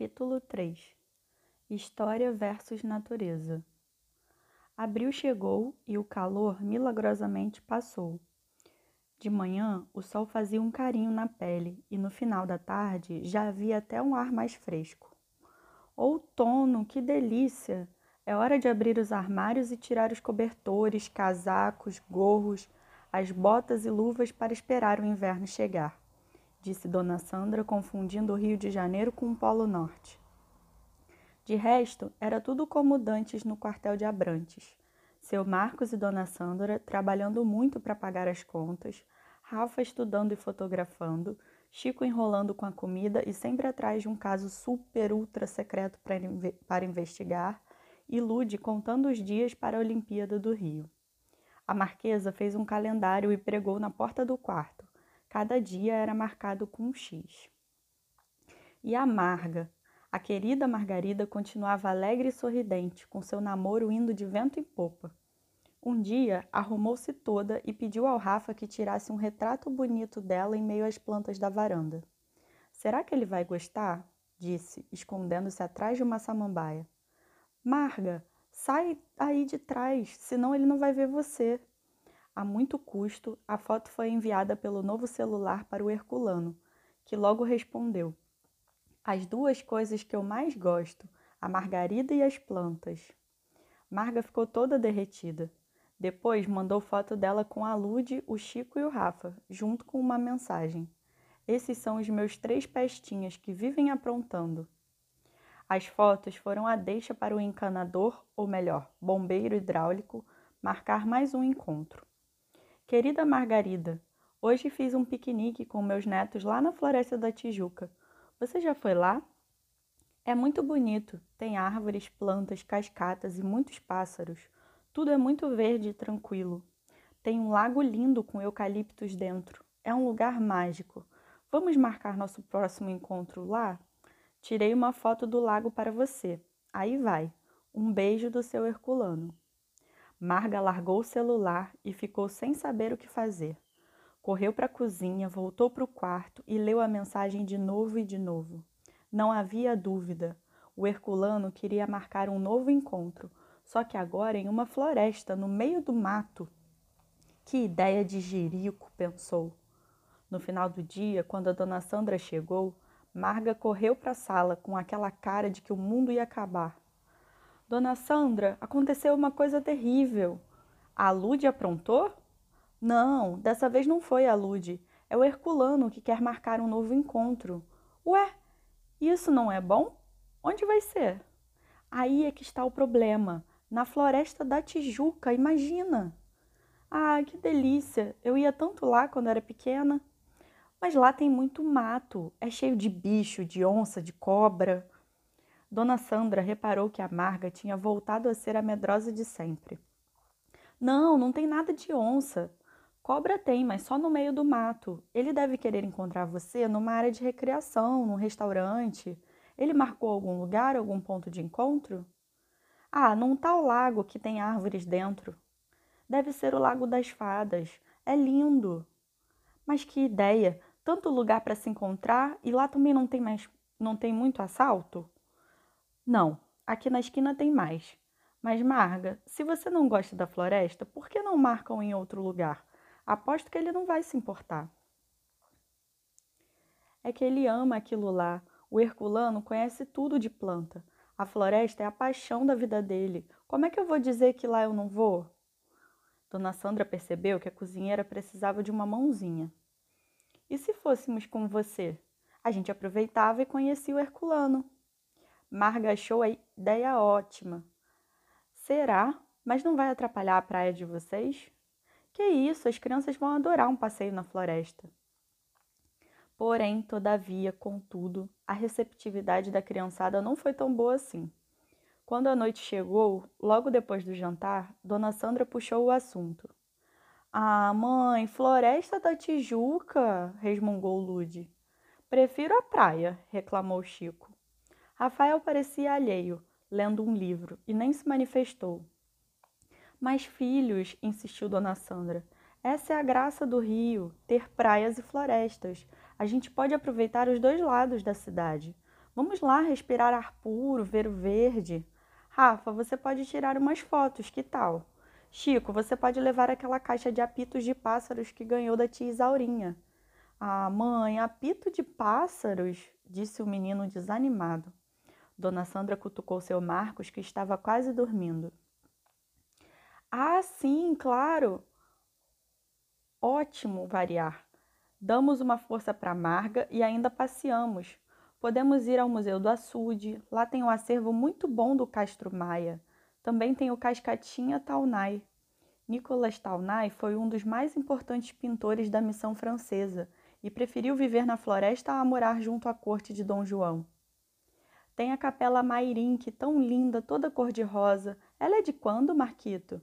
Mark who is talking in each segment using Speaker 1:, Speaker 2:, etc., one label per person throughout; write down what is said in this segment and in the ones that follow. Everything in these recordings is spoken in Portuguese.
Speaker 1: Capítulo 3 História versus Natureza Abril chegou e o calor milagrosamente passou. De manhã, o sol fazia um carinho na pele e no final da tarde já havia até um ar mais fresco. Outono, que delícia! É hora de abrir os armários e tirar os cobertores, casacos, gorros, as botas e luvas para esperar o inverno chegar disse Dona Sandra, confundindo o Rio de Janeiro com o Polo Norte. De resto, era tudo como dantes no quartel de Abrantes. Seu Marcos e Dona Sandra trabalhando muito para pagar as contas, Rafa estudando e fotografando, Chico enrolando com a comida e sempre atrás de um caso super ultra secreto para investigar, e Lude contando os dias para a Olimpíada do Rio. A Marquesa fez um calendário e pregou na porta do quarto. Cada dia era marcado com um X. E a Marga, a querida Margarida, continuava alegre e sorridente, com seu namoro indo de vento em popa. Um dia, arrumou-se toda e pediu ao Rafa que tirasse um retrato bonito dela em meio às plantas da varanda. Será que ele vai gostar? disse, escondendo-se atrás de uma samambaia. Marga, sai aí de trás, senão ele não vai ver você. A muito custo, a foto foi enviada pelo novo celular para o Herculano, que logo respondeu: As duas coisas que eu mais gosto, a margarida e as plantas. Marga ficou toda derretida. Depois mandou foto dela com a Lude, o Chico e o Rafa, junto com uma mensagem. Esses são os meus três pestinhas que vivem aprontando. As fotos foram a deixa para o encanador, ou melhor, bombeiro hidráulico, marcar mais um encontro. Querida Margarida, hoje fiz um piquenique com meus netos lá na Floresta da Tijuca. Você já foi lá? É muito bonito, tem árvores, plantas, cascatas e muitos pássaros. Tudo é muito verde e tranquilo. Tem um lago lindo com eucaliptos dentro. É um lugar mágico. Vamos marcar nosso próximo encontro lá? Tirei uma foto do lago para você. Aí vai. Um beijo do seu Herculano. Marga largou o celular e ficou sem saber o que fazer. Correu para a cozinha, voltou para o quarto e leu a mensagem de novo e de novo. Não havia dúvida. O Herculano queria marcar um novo encontro, só que agora em uma floresta, no meio do mato. Que ideia de jirico, pensou. No final do dia, quando a dona Sandra chegou, Marga correu para a sala com aquela cara de que o mundo ia acabar. Dona Sandra, aconteceu uma coisa terrível. A Lude aprontou? Não, dessa vez não foi a Lude. É o Herculano que quer marcar um novo encontro. Ué, isso não é bom? Onde vai ser? Aí é que está o problema. Na floresta da Tijuca, imagina! Ah, que delícia! Eu ia tanto lá quando era pequena. Mas lá tem muito mato, é cheio de bicho, de onça, de cobra. Dona Sandra reparou que a Marga tinha voltado a ser a medrosa de sempre. Não, não tem nada de onça. Cobra tem, mas só no meio do mato. Ele deve querer encontrar você numa área de recreação, num restaurante. Ele marcou algum lugar, algum ponto de encontro? Ah, num tal lago que tem árvores dentro. Deve ser o Lago das Fadas. É lindo. Mas que ideia! Tanto lugar para se encontrar e lá também não tem mais, não tem muito assalto? Não, aqui na esquina tem mais. Mas, Marga, se você não gosta da floresta, por que não marcam em outro lugar? Aposto que ele não vai se importar. É que ele ama aquilo lá. O Herculano conhece tudo de planta. A floresta é a paixão da vida dele. Como é que eu vou dizer que lá eu não vou? Dona Sandra percebeu que a cozinheira precisava de uma mãozinha. E se fôssemos com você? A gente aproveitava e conhecia o Herculano. Marga achou a ideia ótima. Será? Mas não vai atrapalhar a praia de vocês? Que isso, as crianças vão adorar um passeio na floresta. Porém, todavia, contudo, a receptividade da criançada não foi tão boa assim. Quando a noite chegou, logo depois do jantar, Dona Sandra puxou o assunto. Ah, mãe, floresta da Tijuca, resmungou Lude. Prefiro a praia, reclamou Chico. Rafael parecia alheio, lendo um livro, e nem se manifestou. Mas, filhos, insistiu Dona Sandra, essa é a graça do Rio, ter praias e florestas. A gente pode aproveitar os dois lados da cidade. Vamos lá respirar ar puro, ver o verde. Rafa, você pode tirar umas fotos, que tal? Chico, você pode levar aquela caixa de apitos de pássaros que ganhou da tia Isaurinha. Ah, mãe, apito de pássaros, disse o menino desanimado. Dona Sandra cutucou seu Marcos, que estava quase dormindo. Ah, sim, claro. Ótimo variar. Damos uma força para Marga e ainda passeamos. Podemos ir ao Museu do Açude, lá tem um acervo muito bom do Castro Maia. Também tem o Cascatinha Taunay. Nicolas Taunay foi um dos mais importantes pintores da missão francesa e preferiu viver na floresta a morar junto à corte de Dom João. Tem a Capela Mairinque, tão linda, toda cor-de-rosa. Ela é de quando, Marquito?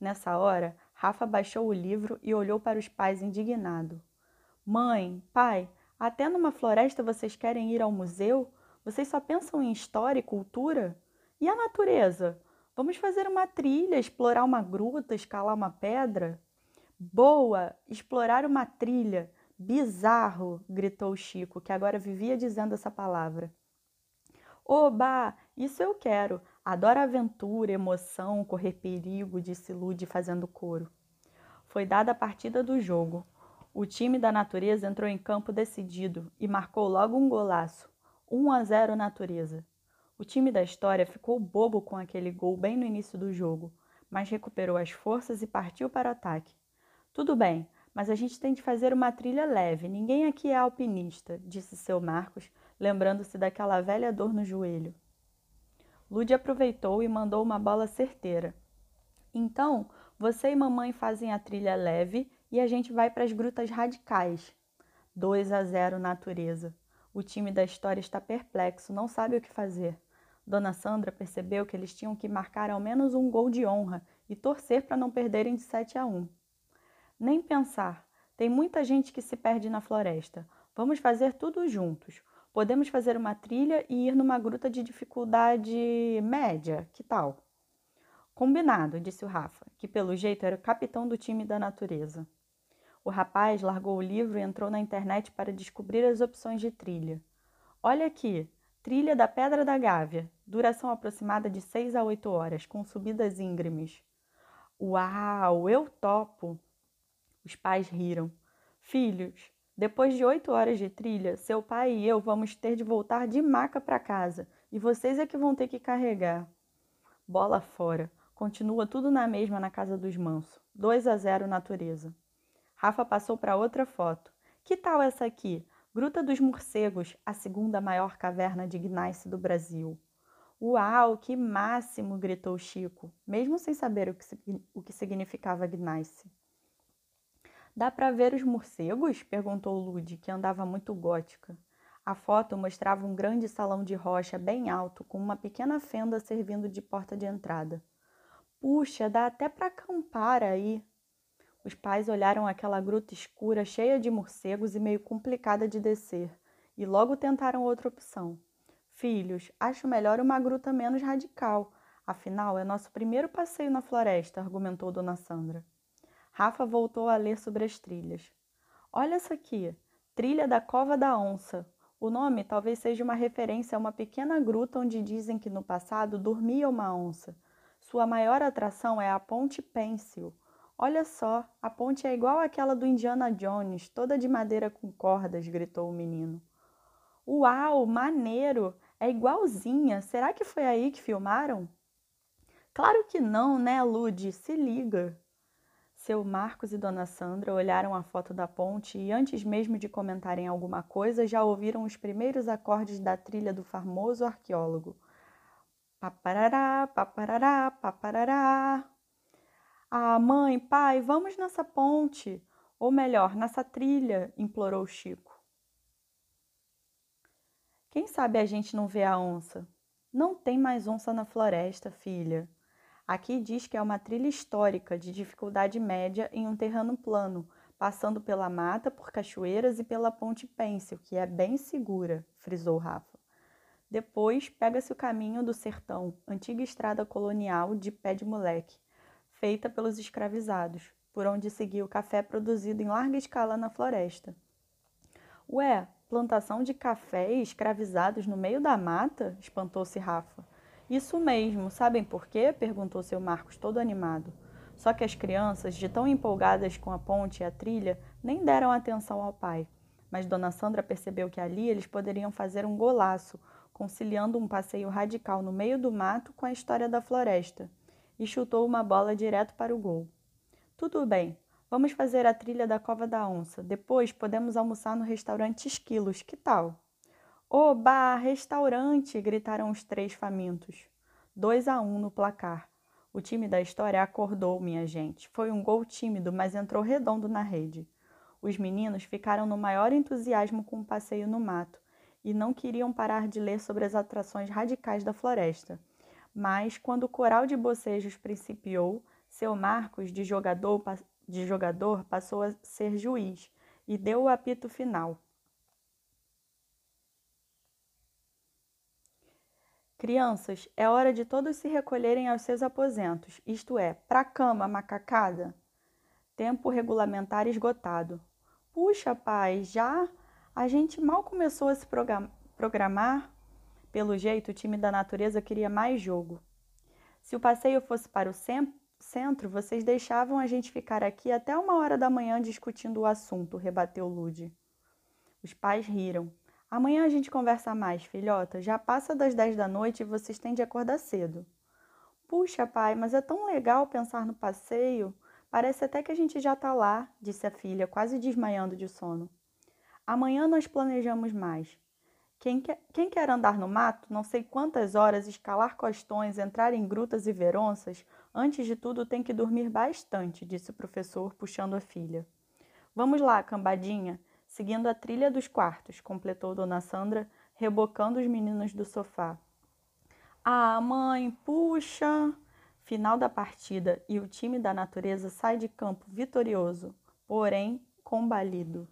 Speaker 1: Nessa hora, Rafa baixou o livro e olhou para os pais indignado. Mãe, pai, até numa floresta vocês querem ir ao museu? Vocês só pensam em história e cultura? E a natureza? Vamos fazer uma trilha, explorar uma gruta, escalar uma pedra? Boa! Explorar uma trilha! Bizarro! gritou Chico, que agora vivia dizendo essa palavra. Oba! Isso eu quero! Adoro aventura, emoção, correr perigo, disse Lude fazendo coro. Foi dada a partida do jogo. O time da Natureza entrou em campo decidido e marcou logo um golaço. 1 a 0 Natureza. O time da história ficou bobo com aquele gol bem no início do jogo, mas recuperou as forças e partiu para o ataque. Tudo bem, mas a gente tem de fazer uma trilha leve. Ninguém aqui é alpinista, disse seu Marcos, lembrando-se daquela velha dor no joelho. Lude aproveitou e mandou uma bola certeira. Então, você e mamãe fazem a trilha leve e a gente vai para as grutas radicais. 2 a 0 natureza. O time da história está perplexo, não sabe o que fazer. Dona Sandra percebeu que eles tinham que marcar ao menos um gol de honra e torcer para não perderem de 7 a 1. Nem pensar. Tem muita gente que se perde na floresta. Vamos fazer tudo juntos. Podemos fazer uma trilha e ir numa gruta de dificuldade média. Que tal? Combinado, disse o Rafa, que pelo jeito era o capitão do time da natureza. O rapaz largou o livro e entrou na internet para descobrir as opções de trilha. Olha aqui, trilha da Pedra da Gávea, duração aproximada de 6 a 8 horas, com subidas íngremes. Uau, eu topo! Os pais riram. Filhos, depois de oito horas de trilha, seu pai e eu vamos ter de voltar de maca para casa e vocês é que vão ter que carregar. Bola fora. Continua tudo na mesma na casa dos mansos. 2 a 0 natureza. Rafa passou para outra foto. Que tal essa aqui? Gruta dos Morcegos, a segunda maior caverna de gneiss do Brasil. Uau, que máximo! gritou Chico, mesmo sem saber o que, o que significava gneiss. Dá para ver os morcegos? perguntou Lude, que andava muito gótica. A foto mostrava um grande salão de rocha bem alto, com uma pequena fenda servindo de porta de entrada. Puxa, dá até para acampar aí, os pais olharam aquela gruta escura, cheia de morcegos e meio complicada de descer, e logo tentaram outra opção. Filhos, acho melhor uma gruta menos radical. Afinal, é nosso primeiro passeio na floresta, argumentou Dona Sandra. Rafa voltou a ler sobre as trilhas. Olha essa aqui, Trilha da Cova da Onça. O nome talvez seja uma referência a uma pequena gruta onde dizem que no passado dormia uma onça. Sua maior atração é a Ponte Pêncil, Olha só, a ponte é igual àquela do Indiana Jones, toda de madeira com cordas, gritou o menino. Uau, maneiro! É igualzinha. Será que foi aí que filmaram? Claro que não, né, Lude? Se liga. Seu Marcos e Dona Sandra olharam a foto da ponte e, antes mesmo de comentarem alguma coisa, já ouviram os primeiros acordes da trilha do famoso arqueólogo. Paparará, paparará, paparará. Ah, mãe, pai, vamos nessa ponte. Ou melhor, nessa trilha, implorou Chico. Quem sabe a gente não vê a onça? Não tem mais onça na floresta, filha. Aqui diz que é uma trilha histórica de dificuldade média em um terreno plano, passando pela mata, por cachoeiras e pela ponte Pêncil, que é bem segura, frisou Rafa. Depois pega-se o caminho do sertão, antiga estrada colonial de pé de moleque, feita pelos escravizados, por onde seguia o café produzido em larga escala na floresta. Ué, plantação de café e escravizados no meio da mata? espantou-se Rafa. Isso mesmo, sabem por quê? perguntou seu Marcos, todo animado. Só que as crianças, de tão empolgadas com a ponte e a trilha, nem deram atenção ao pai. Mas Dona Sandra percebeu que ali eles poderiam fazer um golaço, conciliando um passeio radical no meio do mato com a história da floresta, e chutou uma bola direto para o gol. Tudo bem, vamos fazer a trilha da Cova da Onça. Depois podemos almoçar no restaurante Esquilos, que tal? Oba, restaurante! gritaram os três famintos. Dois a um no placar. O time da história acordou, minha gente. Foi um gol tímido, mas entrou redondo na rede. Os meninos ficaram no maior entusiasmo com o passeio no mato e não queriam parar de ler sobre as atrações radicais da floresta. Mas, quando o coral de bocejos principiou, seu Marcos, de jogador, de jogador, passou a ser juiz e deu o apito final. Crianças, é hora de todos se recolherem aos seus aposentos, isto é, para a cama, macacada. Tempo regulamentar esgotado. Puxa, pai, já? A gente mal começou a se programar. Pelo jeito, o time da natureza queria mais jogo. Se o passeio fosse para o centro, vocês deixavam a gente ficar aqui até uma hora da manhã discutindo o assunto, rebateu Lude. Os pais riram. Amanhã a gente conversa mais, filhota. Já passa das dez da noite e vocês têm de acordar cedo. Puxa, pai, mas é tão legal pensar no passeio. Parece até que a gente já está lá, disse a filha, quase desmaiando de sono. Amanhã nós planejamos mais. Quem quer, quem quer andar no mato, não sei quantas horas, escalar costões, entrar em grutas e veronças, antes de tudo tem que dormir bastante, disse o professor, puxando a filha. Vamos lá, cambadinha seguindo a trilha dos quartos, completou Dona Sandra, rebocando os meninos do sofá. Ah, mãe, puxa! Final da partida e o time da natureza sai de campo vitorioso, porém combalido.